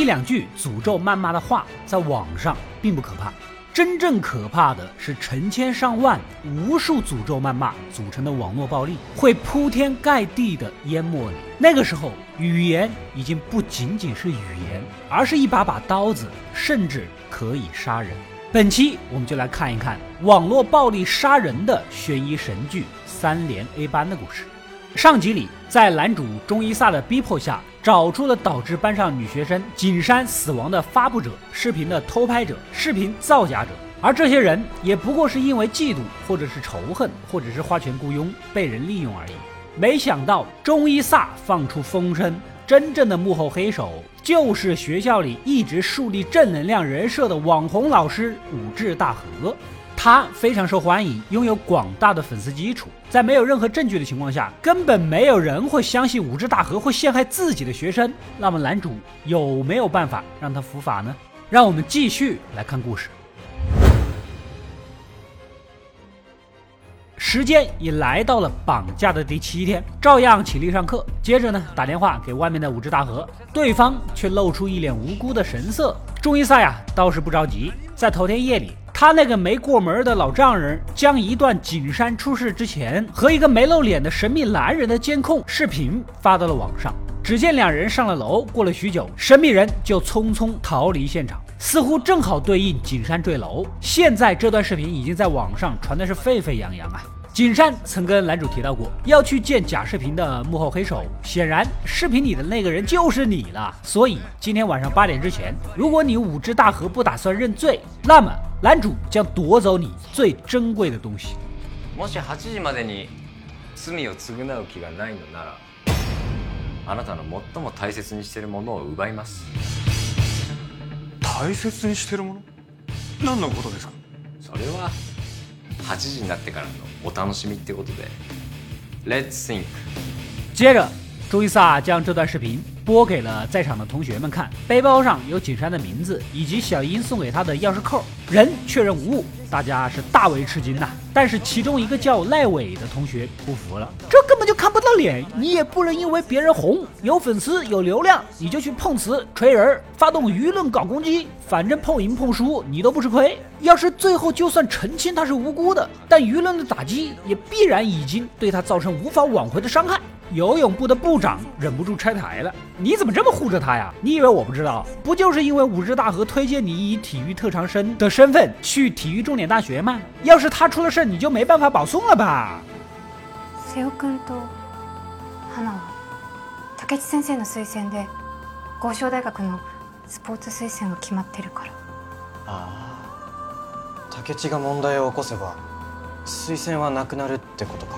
一两句诅咒谩骂的话，在网上并不可怕。真正可怕的是成千上万、无数诅咒谩骂组成的网络暴力，会铺天盖地的淹没你。那个时候，语言已经不仅仅是语言，而是一把把刀子，甚至可以杀人。本期我们就来看一看网络暴力杀人的悬疑神剧《三连 A 班》的故事。上集里，在男主中伊萨的逼迫下，找出了导致班上女学生景山死亡的发布者、视频的偷拍者、视频造假者，而这些人也不过是因为嫉妒，或者是仇恨，或者是花钱雇佣被人利用而已。没想到中医萨放出风声，真正的幕后黑手就是学校里一直树立正能量人设的网红老师武志大河。他非常受欢迎，拥有广大的粉丝基础。在没有任何证据的情况下，根本没有人会相信武智大河会陷害自己的学生。那么男主有没有办法让他伏法呢？让我们继续来看故事。时间已来到了绑架的第七天，照样起立上课。接着呢，打电话给外面的武智大河，对方却露出一脸无辜的神色。中一赛呀，倒是不着急，在头天夜里。他那个没过门的老丈人将一段景山出事之前和一个没露脸的神秘男人的监控视频发到了网上。只见两人上了楼，过了许久，神秘人就匆匆逃离现场，似乎正好对应景山坠楼。现在这段视频已经在网上传的是沸沸扬扬啊！景山曾跟男主提到过要去见假视频的幕后黑手，显然视频里的那个人就是你了。所以今天晚上八点之前，如果你武之大河不打算认罪，那么。男主将夺走你最珍贵的东西。もし8時までに罪を償う気がないのなら、あなたの最も大切にしているものを奪います。大切にしているもの？何のことですか？それは 8時になってからのお楽しみってことで。Let's think。接着，朱伊萨将这段视频。播给了在场的同学们看，背包上有景山的名字以及小英送给他的钥匙扣，人确认无误，大家是大为吃惊呐。但是其中一个叫赖伟的同学不服了，这根本就看不到脸，你也不能因为别人红有粉丝有流量，你就去碰瓷锤人，发动舆论搞攻击，反正碰赢碰输你都不吃亏。要是最后就算澄清他是无辜的，但舆论的打击也必然已经对他造成无法挽回的伤害。游泳部的部长忍不住拆台了：“你怎么这么护着他呀？你以为我不知道？不就是因为武智大河推荐你以体育特长生的身份去体育重点大学吗？要是他出了事，你就没办法保送了吧？”瀬尾君と花は竹内先生の推薦で合唱大学のスポーツ推薦が決まってるから。ああ、竹内が問題を起こせば推薦はなくなるってことか。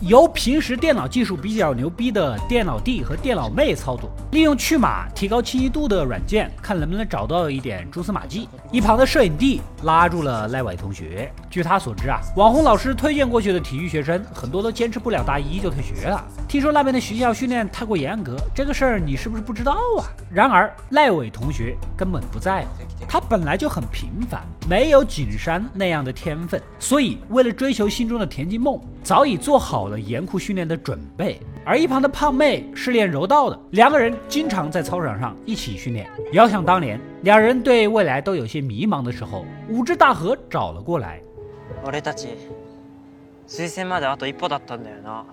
由平时电脑技术比较牛逼的电脑弟和电脑妹操作，利用去码提高清晰度的软件，看能不能找到一点蛛丝马迹。一旁的摄影弟拉住了赖伟同学。据他所知啊，网红老师推荐过去的体育学生，很多都坚持不了大一就退学了。听说那边的学校训练太过严格，这个事儿你是不是不知道啊？然而赖伟同学根本不在乎，他本来就很平凡，没有景山那样的天分，所以为了追求心中的田径梦，早已做好。了严酷训练的准备，而一旁的胖妹是练柔道的，两个人经常在操场上一起训练。遥想当年，两人对未来都有些迷茫的时候，武智大河找了过来。俺たち推薦まであと一歩だったんだよな。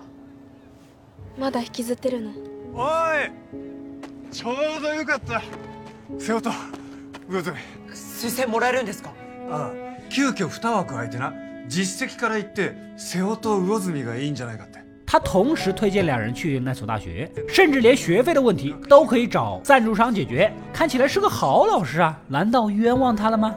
まだ引きずってるの。おい、ちょうどよかった。瀬尾と魚住。推薦もらえるんですか？ああ、急遽二枠空いてな。 実績から言って瀬尾と魚住がいいんじゃないかって。他同时推荐两人去那所大学，甚至连学费的问题都可以找赞助商解决。看起来是个好老师啊，难道冤枉他了吗？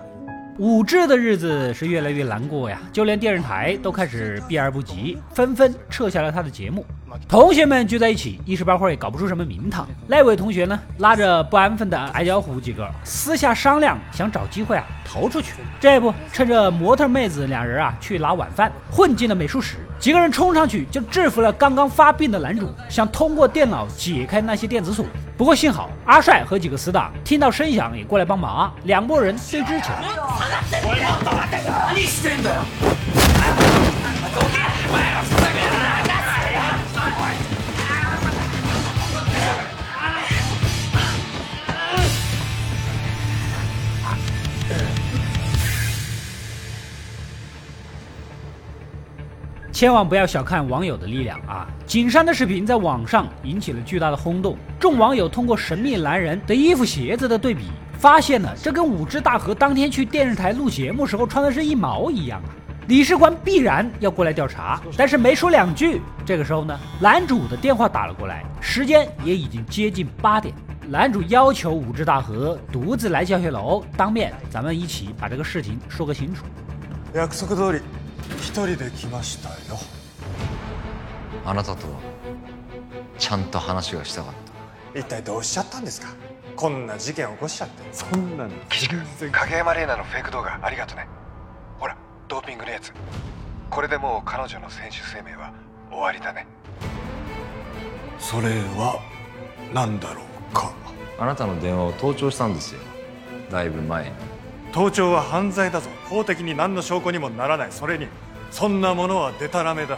武志的日子是越来越难过呀，就连电视台都开始避而不及，纷纷撤下了他的节目。 同学们聚在一起，一时半会儿也搞不出什么名堂。那位同学呢，拉着不安分的矮脚虎几个，私下商量，想找机会啊逃出去。这不，趁着模特妹子两人啊去拿晚饭，混进了美术室，几个人冲上去就制服了刚刚发病的男主，想通过电脑解开那些电子锁。不过幸好阿帅和几个死党听到声响也过来帮忙，两拨人对峙起来。千万不要小看网友的力量啊！景山的视频在网上引起了巨大的轰动，众网友通过神秘男人的衣服、鞋子的对比，发现了这跟武志大和当天去电视台录节目时候穿的是一毛一样啊！理事官必然要过来调查，但是没说两句，这个时候呢，男主的电话打了过来，时间也已经接近八点，男主要求武志大和独自来教学楼，当面咱们一起把这个事情说个清楚。約束通り一人で来ましたよ。あなたとはちゃんと話がしたかった。一体どうしちゃったんですか？こんな事件起こしちゃって。そんなの影山玲奈のフェイク動画ありがとね。ほらドーピングのやつ。これでもう彼女の選手生命は終わりだね。それは何だろうか。あなたの電話を盗聴したんですよ。だいぶ前に盗聴は犯罪だぞ。法的に何の証拠にもならない。それにそんなものはデタラメだ。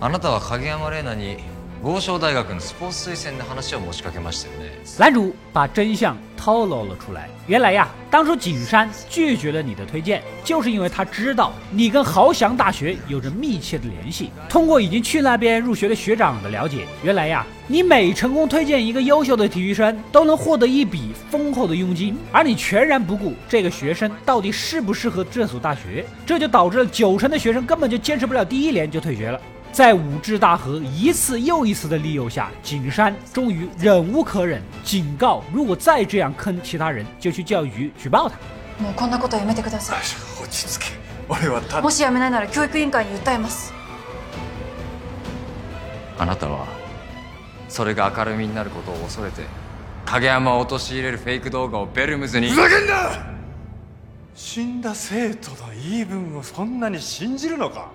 あなたは影山玲奈に豪商大学のスポーツ推薦の話を持ちかけましたよね男主把真相透露了出来。原来呀，当初景山拒绝了你的推荐，就是因为他知道你跟豪翔大学有着密切的联系。通过已经去那边入学的学长的了解，原来呀，你每成功推荐一个优秀的体育生，都能获得一笔丰厚的佣金，而你全然不顾这个学生到底适不适合这所大学，这就导致了九成的学生根本就坚持不了第一年就退学了。 在武志大和一次又一次的利诱下，景山终于忍无可忍，警告：如果再这样坑其他人，就去教育局举报他。もうこんなことはやめてください落ち着け俺はたもしやめないなら教育委員会に訴えますあなたはそれが明るみになることを恐れて影山を陥れるフェイク動画をベルムズにふざけんな死んだ生徒の言い分をそんなに信じるのか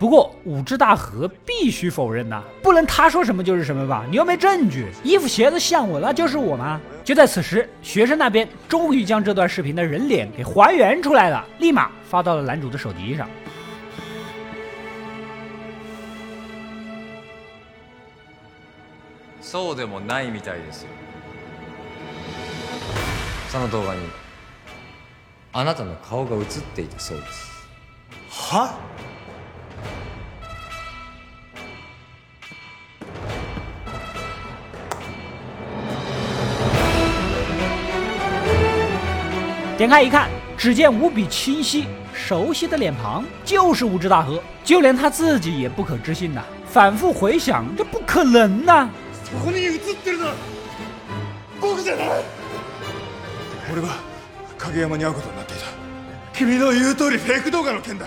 不过武志大和必须否认呐、不能他说什么就是什么吧？你又没证据，衣服鞋子像我，那就是我吗？就在此时，学生那边终于将这段视频的人脸给还原出来了，立马发到了男主的手机上。そうでもないみたいですよその動画にあなたの顔が映っていたそうですは 点开一看，只见无比清晰、熟悉的脸庞，就是武志大和，就连他自己也不可置信呐、反复回想，这不可能呐、ここに映ってるのは僕じゃない俺は影山に会うことになっていた君の言う通りフェイク動画の件だ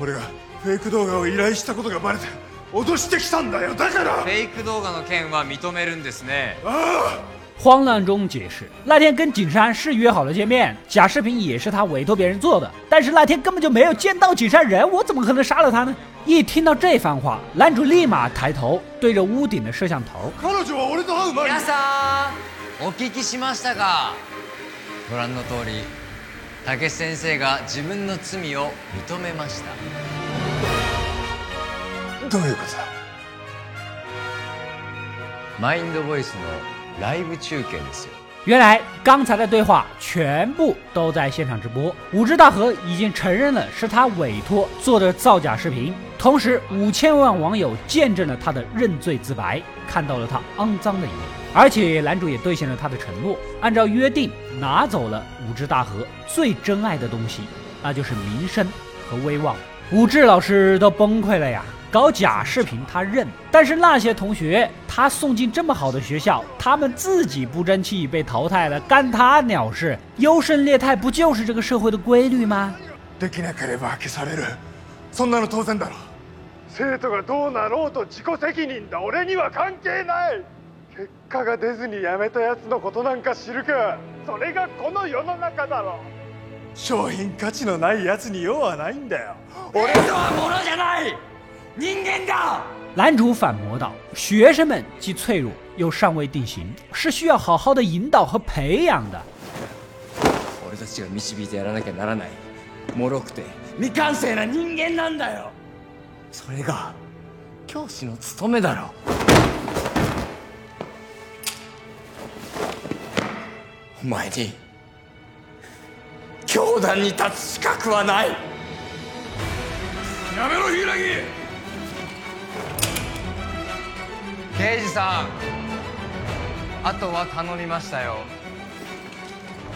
俺がフェイク動画を依頼したことがバレて脅してきたんだよだからフェイク動画の件は認めるんですね 慌乱中解释，那天跟景山是约好了见面，假视频也是他委托别人做的，但是那天根本就没有见到景山人，我怎么可能杀了他呢？一听到这番话，男主立马抬头对着屋顶的摄像头，彼女は俺と会う前に皆さんお聞きしましたかご覧の通り武先生が自分の罪を認めましたどういうことだマインドボイスのライブ中継ですよ 原来刚才的对话全部都在现场直播。武志大和已经承认了是他委托做的造假视频，同时五千万网友见证了他的认罪自白，看到了他肮脏的一面。而且男主也兑现了他的承诺，按照约定拿走了武志大和最珍爱的东西，那就是名声和威望。武志老师都崩溃了呀！搞假视频他认，但是那些同学他送进这么好的学校，他们自己不争气被淘汰了，干他鸟事！优胜劣汰不就是这个社会的规律吗？できなければ消されるそんなの当然だろ 生徒がどうなろうと自己責任だ俺には関係ない結果が出ずに辞めたやつのことなんか知るかそれがこの世の中だろ商品価値のないやつに用はないんだよ俺とは物じゃない 人間だ男主反驳道：“学生们既脆弱又尚未定型，是需要好好的引导和培养的。俺たちが導いてやらなきゃならない脆くて未完成な人間なんだよそれが教師の務めだろお前に教団に立つ資格はないやめろ柊 刑事さんあとは頼みましたよ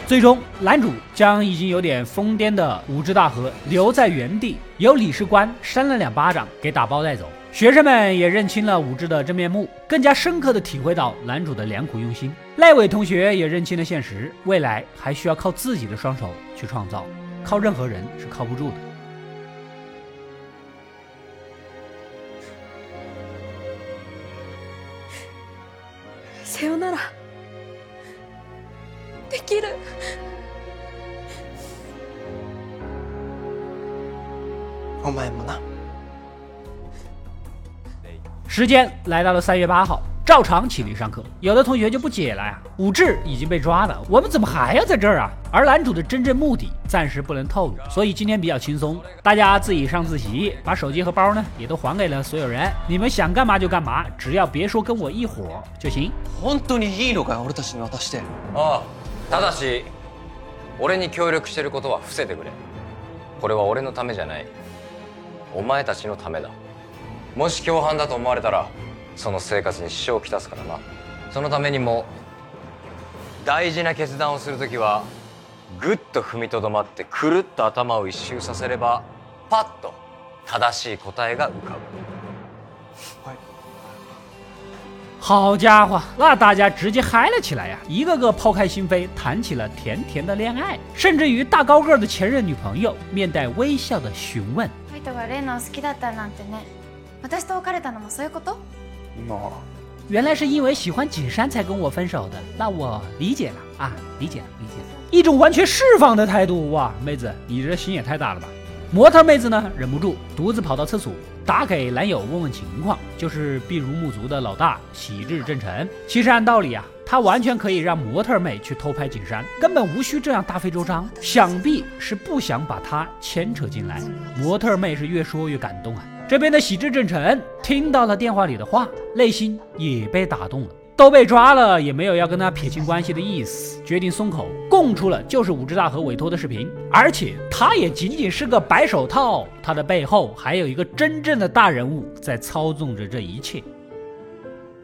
最终，男主将已经有点疯癫的武志大和留在原地，由理事官扇了两巴掌给打包带走。学生们也认清了武志的真面目，更加深刻的体会到男主的良苦用心。赖伟同学也认清了现实，未来还需要靠自己的双手去创造，靠任何人是靠不住的。 よならできるお前もな时间来到了三月八号，照常起立上课。有的同学就不解了呀，武志已经被抓了，我们怎么还要在这儿啊？而男主的真正目的暂时不能透露，所以今天比较轻松，大家自己上自习，把手机和包呢也都还给了所有人。你们想干嘛就干嘛，只要别说跟我一伙就行。 本当にいいのかよ俺たちに渡して。ああただし俺に協力してることは伏せてくれ。これは俺のためじゃない。お前たちのためだ。もし共犯だと思われたらその生活に支障をきたすからな。そのためにも大事な決断をするときはぐっと踏みとどまってくるっと頭を一周させればパッと正しい答えが浮かぶ好家伙，那大家直接嗨了起来呀！一个个抛开心扉，谈起了甜甜的恋爱，甚至于大高个的前任女朋友面带微笑的询问カイトがレイナを好きだったなんてね私と別れたのもそういうことまあ：“原来是因为喜欢景山才跟我分手的，那我理解了啊，理解了，理解了。”一种完全释放的态度，哇，妹子，你这心也太大了吧！ 模特妹子呢，忍不住独自跑到厕所，打给男友问问情况，就是毕如木族的老大喜志正成。其实按道理啊，他完全可以让模特妹去偷拍景山，根本无需这样大费周章。想必是不想把他牵扯进来。模特妹是越说越感动啊。这边的喜志正成听到了电话里的话，内心也被打动了。都被抓了，也没有要跟他撇清关系的意思，决定松口，供出了就是武志大和委托的视频，而且他也仅仅是个白手套，他的背后还有一个真正的大人物在操纵着这一切。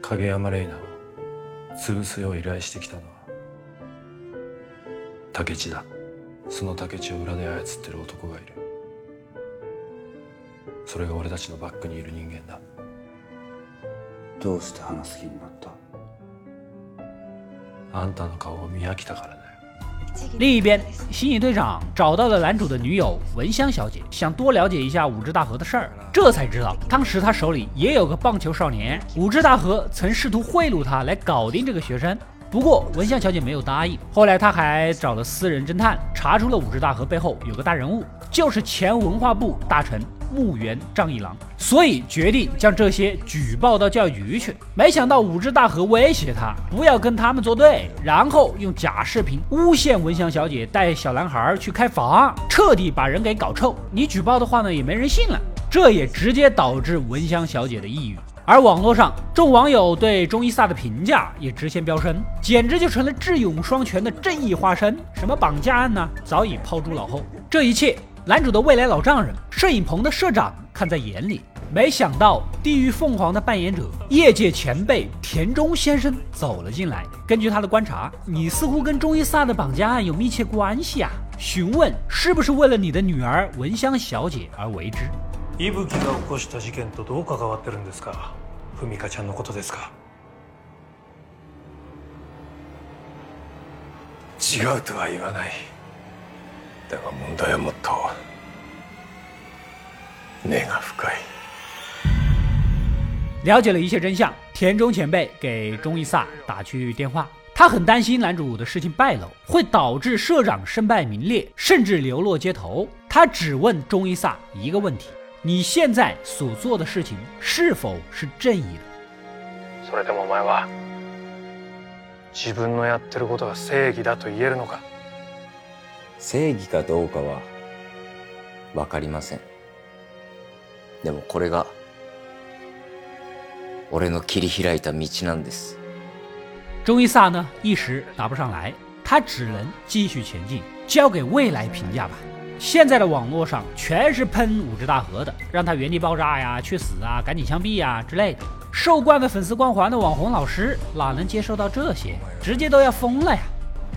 影山玲奈を潰すよう依頼してきたのは竹地だその竹地を裏で操ってる男がいるそれが俺たちのバックにいる人間だどうして話す気になった あんたの顔を見飽きたからだよ另一边，新野队长找到了男主的女友文香小姐，想多了解一下武志大和的事儿。这才知道，当时他手里也有个棒球少年，武志大和曾试图贿赂他来搞定这个学生。不过文香小姐没有答应。后来他还找了私人侦探，查出了武志大和背后有个大人物，就是前文化部大臣 木原丈一郎，所以决定将这些举报到教育局去。没想到武志大河威胁他不要跟他们作对，然后用假视频诬陷文香小姐带小男孩去开房，彻底把人给搞臭。你举报的话呢，也没人信了。这也直接导致文香小姐的抑郁。而网络上众网友对中伊萨的评价也直线飙升，简直就成了智勇双全的正义化身。什么绑架案呢，早已抛诸脑后。这一切，男主的未来老丈人、摄影棚的社长看在眼里。没想到，地狱凤凰的扮演者、业界前辈田中先生走了进来。根据他的观察，你似乎跟中伊萨的绑架案有密切关系啊。询问是不是为了你的女儿文香小姐而为之？伊吹が起こした事件とどう関わってるんですか文香ちゃんのことですか違うとは言わない だが問題はもっと根が深い 了解了一切真相，田中前辈给中伊萨打去电话，他很担心男主的事情败露，会导致社长身败名裂，甚至流落街头。他只问中伊萨一个问题：你现在所做的事情是否是正义的？それでもお前は自分のやってることが正義だと言えるのか 正義かどうかは分かりませんでもこれが俺の切り開いた道なんです中伊萨呢一时答不上来，他只能继续前进，交给未来评价吧。现在的网络上全是喷武志大河的，让他原地爆炸呀、去死啊、赶紧枪毙呀之类的。受惯了粉丝光环的网红老师哪能接受到这些？直接都要疯了呀！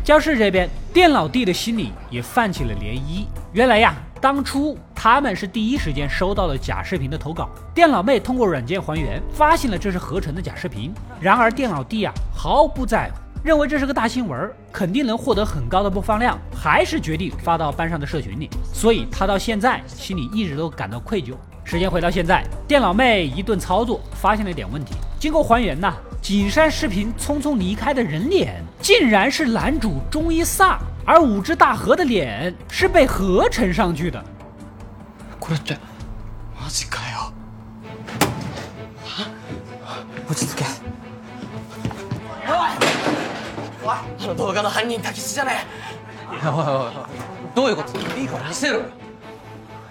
教室这边，电脑弟的心里也泛起了涟漪。原来呀，当初他们是第一时间收到了假视频的投稿，电脑妹通过软件还原，发现了这是合成的假视频。然而电脑弟啊毫不在乎，认为这是个大新闻，肯定能获得很高的播放量，还是决定发到班上的社群里。所以他到现在心里一直都感到愧疚。时间回到现在，电脑妹一顿操作，发现了一点问题。经过还原呐，景山视频匆匆离开的人脸，竟然是男主中伊萨，而武之大河的脸是被合成上去的。これってマジかよ落ち着けおいおいあの動画の犯人タキシじゃねえおいおいおいどういうこといいから見せろよ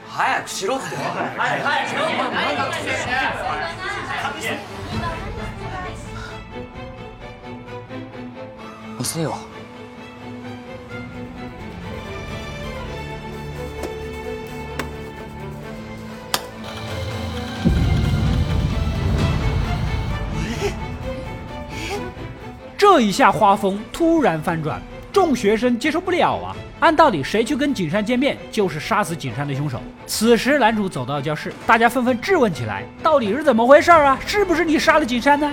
早くしろって早く早く しろ見せよ这一下画风突然翻转，众学生接受不了啊！按道理，谁去跟景山见面，就是杀死景山的凶手。此时，男主走到教室，大家纷纷质问起来：“到底是怎么回事啊？是不是你杀了景山呢？”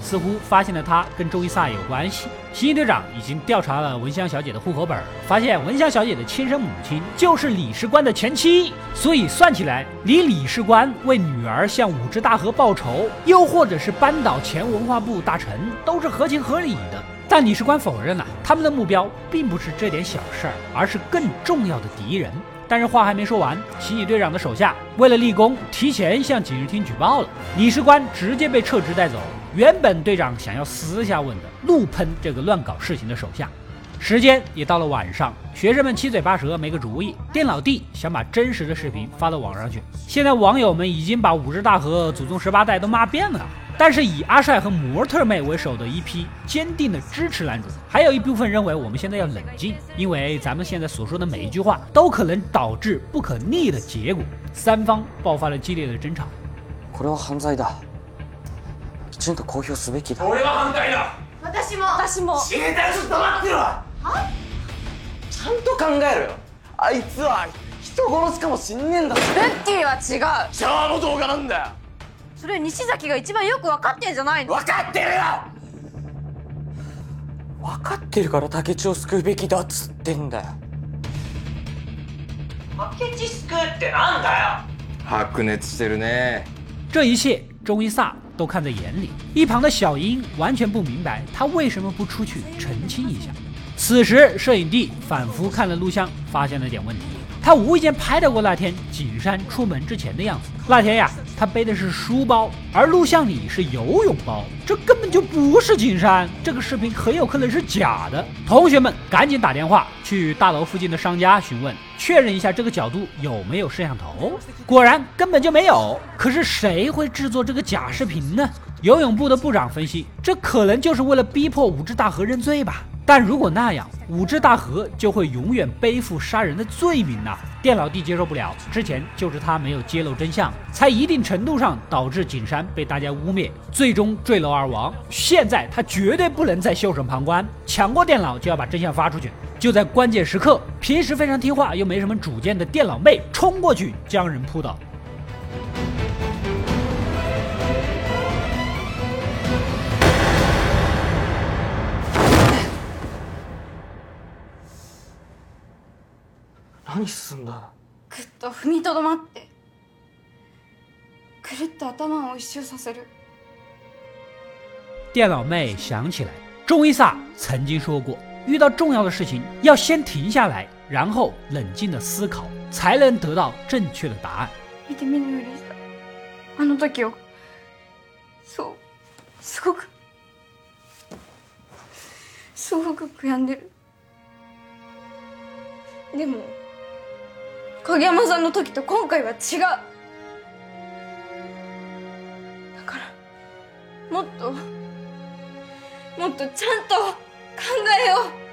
似乎发现了他跟周伊萨有关系。刑警队长已经调查了文香小姐的户口本，发现文香小姐的亲生母亲就是李士官的前妻，所以算起来，李李士官为女儿向武之大河报仇，又或者是扳倒前文化部大臣，都是合情合理的。但李士官否认了，他们的目标并不是这点小事儿，而是更重要的敌人。但是话还没说完，刑警队长的手下为了立功，提前向警视厅举报了，李士官直接被撤职带走。原本队长想要私下问的，怒喷这个乱搞事情的手下。时间也到了晚上，学生们七嘴八舌没个主意。电脑帝想把真实的视频发到网上去。现在网友们已经把武之大河祖宗十八代都骂遍了。但是以阿帅和模特妹为首的一批坚定的支持男主，还有一部分认为我们现在要冷静，因为咱们现在所说的每一句话都可能导致不可逆的结果。三方爆发了激烈的争吵。これは犯罪だき ちんと公表すべきだ。俺は反対だ。私も。私も。死にたいちょっと待ってろ。ちゃんと考えろよ。あいつは人殺しかもしんねえんだぞ。ベッキーは違う。シャワーの動画なんだよ。それ西崎が一番よく分かってんじゃないの？分かってるよ。分かってるから竹地を救うべきだっつってんだよ。竹地救うってなんだよ。白熱してるね。这一切，中伊萨都看在眼里。一旁的小英完全不明白他为什么不出去澄清一下。此时，摄影帝反复看了录像，发现了点问题。他无意间拍到过那天景山出门之前的样子。那天呀，他背的是书包，而录像里是游泳包，这根本就不是景山。这个视频很有可能是假的。同学们赶紧打电话去大楼附近的商家询问，确认一下这个角度有没有摄像头。果然根本就没有。可是谁会制作这个假视频呢？游泳部的部长分析，这可能就是为了逼迫武之大河认罪吧。但如果那样，五只大河就会永远背负杀人的罪名呐！电老弟接受不了，之前就是他没有揭露真相，才一定程度上导致景山被大家污蔑，最终坠楼而亡。现在他绝对不能再袖手旁观，抢过电脑就要把真相发出去。就在关键时刻，平时非常听话又没什么主见的电脑妹冲过去将人扑倒。何すんだぐっと踏みとどまってくるっと頭を一周させる电脑妹想起来，中伊萨曾经说过，遇到重要的事情要先停下来，然后冷静的思考，才能得到正确的答案。見て見ぬふりしたあの時をそうすごくすごく悔やんでるでも 影山さんの時と今回は違うだからもっともっとちゃんと考えよう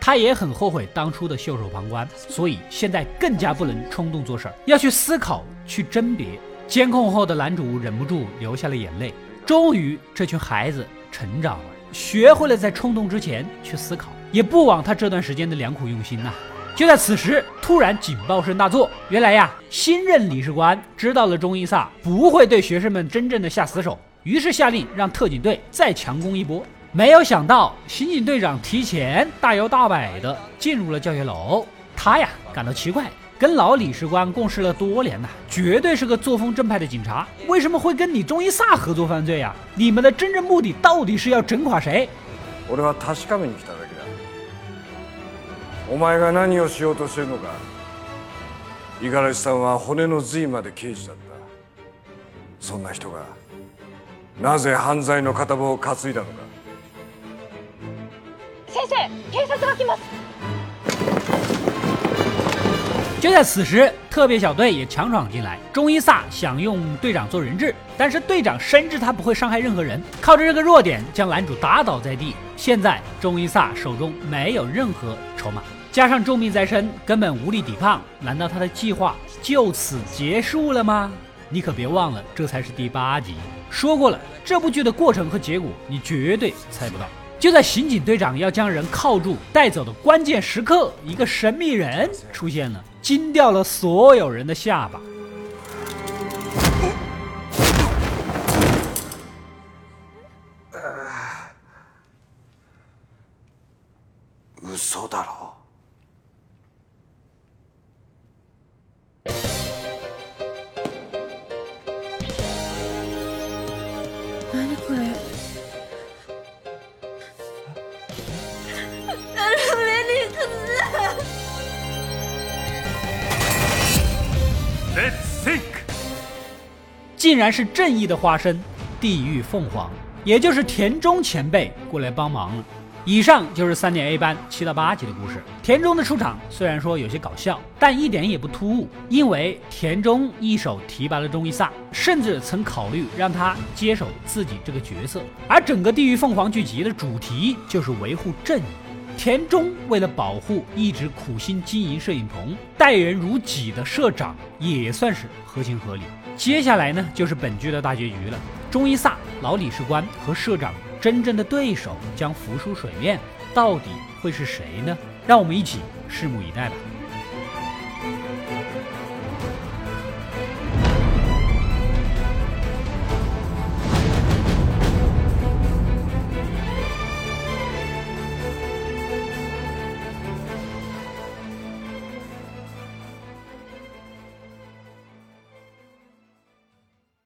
他也很后悔当初的袖手旁观，所以现在更加不能冲动做事儿，要去思考，去甄别。监控后的男主忍不住流下了眼泪。终于，这群孩子成长了，学会了在冲动之前去思考，也不枉他这段时间的良苦用心呐。 就在此时，突然警报声大作，原来呀，新任理事官知道了中伊萨不会对学生们真正的下死手，于是下令让特警队再强攻一波。没有想到，刑警队长提前大摇大摆的进入了教学楼。他呀感到奇怪，跟老理事官共事了多年呐，绝对是个作风正派的警察，为什么会跟你中伊萨合作犯罪呀？你们的真正目的到底是要整垮谁？俺は確かめに来ただけだ お前が何をしようとしてるのか五十嵐さんは骨の髄まで刑事だったそんな人がなぜ犯罪の片棒を担いだのか先生警察が来ます就在此时，特别小队也强闯进来。中伊萨想用队长做人质，但是队长深知他不会伤害任何人，靠着这个弱点将男主打倒在地。现在中伊萨手中没有任何筹码， 加上重病在身，根本无力抵抗。难道他的计划就此结束了吗？你可别忘了，这才是第八集。说过了，这部剧的过程和结果你绝对猜不到。就在刑警队长要将人铐住带走的关键时刻，一个神秘人出现了，惊掉了所有人的下巴。嘘だろ竟然是正义的化身——地狱凤凰，也就是田中前辈过来帮忙了。以上就是三点 A 班七到八集的故事。田中的出场虽然说有些搞笑，但一点也不突兀，因为田中一手提拔了中伊萨，甚至曾考虑让他接手自己这个角色。而整个地狱凤凰剧集的主题就是维护正义。田中为了保护一直苦心经营摄影棚、待人如己的社长，也算是合情合理。接下来呢，就是本剧的大结局了。中一萨、老理事官和社长真正的对手将浮出水面，到底会是谁呢？让我们一起拭目以待吧。